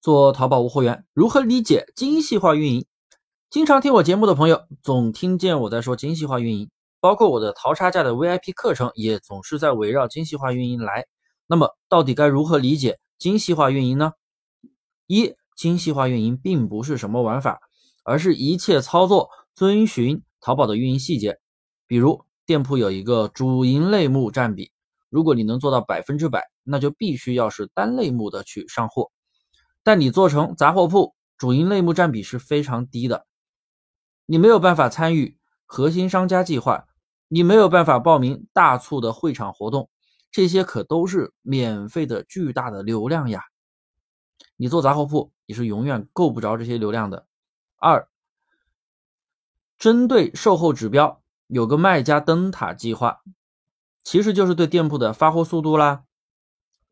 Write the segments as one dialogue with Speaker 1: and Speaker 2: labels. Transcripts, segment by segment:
Speaker 1: 做淘宝无货源，如何理解精细化运营？经常听我节目的朋友，总听见我在说精细化运营，包括我的淘差价的 VIP 课程，也总是在围绕精细化运营来。那么，到底该如何理解精细化运营呢？一、精细化运营并不是什么玩法，而是一切操作遵循淘宝的运营细节。比如，店铺有一个主营类目占比，如果你能做到百分之百，那就必须要是单类目的去上货。但你做成杂货铺，主营类目占比是非常低的，你没有办法参与核心商家计划，你没有办法报名大促的会场活动，这些可都是免费的巨大的流量呀！你做杂货铺，你是永远够不着这些流量的。二，针对售后指标，有个卖家灯塔计划，其实就是对店铺的发货速度啦、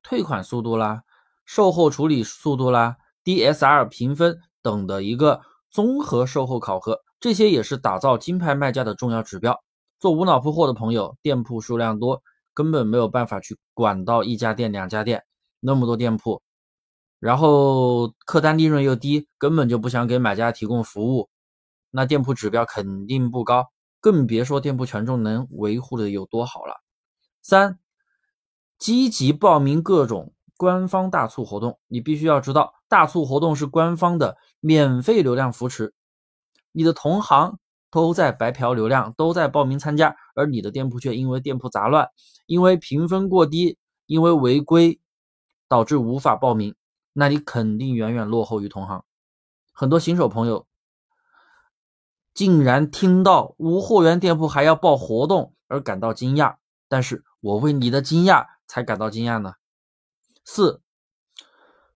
Speaker 1: 退款速度啦。售后处理速度啦，DSR 评分等的一个综合售后考核，这些也是打造金牌卖家的重要指标。做无脑铺货的朋友，店铺数量多，根本没有办法去管到一家店、两家店那么多店铺，然后客单利润又低，根本就不想给买家提供服务，那店铺指标肯定不高，更别说店铺权重能维护的有多好了。三，积极报名各种。官方大促活动，你必须要知道，大促活动是官方的免费流量扶持，你的同行都在白嫖流量，都在报名参加，而你的店铺却因为店铺杂乱，因为评分过低，因为违规，导致无法报名，那你肯定远远落后于同行。很多新手朋友竟然听到无货源店铺还要报活动而感到惊讶，但是我为你的惊讶才感到惊讶呢。四，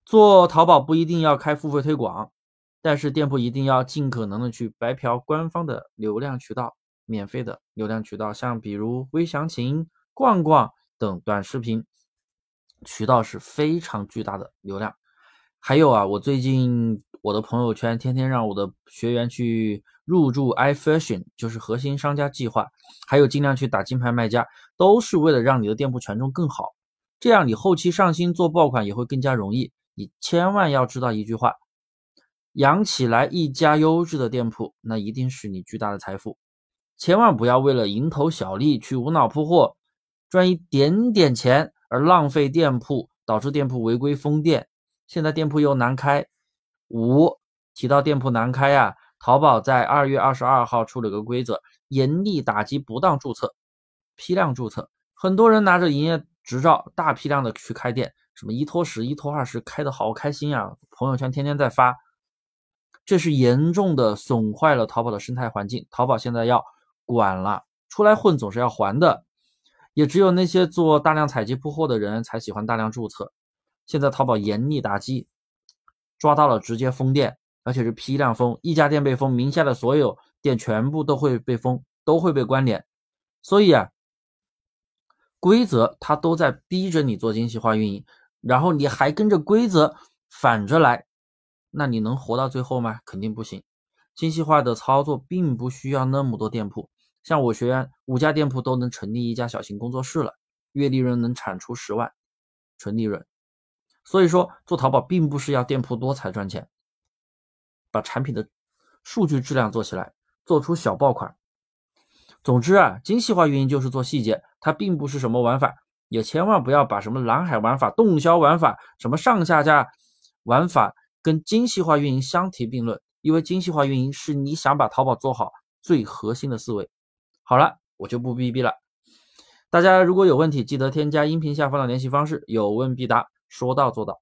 Speaker 1: 做淘宝不一定要开付费推广，但是店铺一定要尽可能的去白嫖官方的流量渠道，免费的流量渠道，像比如微详情、逛逛等短视频渠道是非常巨大的流量。还有啊，我最近我的朋友圈天天让我的学员去入驻 iFashion，就是核心商家计划，还有尽量去打金牌卖家，都是为了让你的店铺权重更好。这样你后期上新做爆款也会更加容易。你千万要知道一句话：养起来一家优质的店铺，那一定是你巨大的财富。千万不要为了蝇头小利去无脑铺货，赚一点点钱而浪费店铺，导致店铺违规封店。现在店铺又难开。五提到店铺难开呀，淘宝在二月二十二号出了个规则，严厉打击不当注册、批量注册。很多人拿着营业。执照大批量的去开店，什么一拖十、一拖二十，开的好开心啊！朋友圈天天在发，这是严重的损坏了淘宝的生态环境。淘宝现在要管了，出来混总是要还的，也只有那些做大量采集铺货的人才喜欢大量注册。现在淘宝严厉打击，抓到了直接封店，而且是批量封，一家店被封，名下的所有店全部都会被封，都会被关联。所以啊。规则它都在逼着你做精细化运营，然后你还跟着规则反着来，那你能活到最后吗？肯定不行。精细化的操作并不需要那么多店铺，像我学员五家店铺都能成立一家小型工作室了，月利润能产出十万纯利润。所以说做淘宝并不是要店铺多才赚钱，把产品的数据质量做起来，做出小爆款。总之啊，精细化运营就是做细节，它并不是什么玩法，也千万不要把什么蓝海玩法、动销玩法、什么上下架玩法跟精细化运营相提并论，因为精细化运营是你想把淘宝做好最核心的思维。好了，我就不逼逼了。大家如果有问题，记得添加音频下方的联系方式，有问必答，说到做到。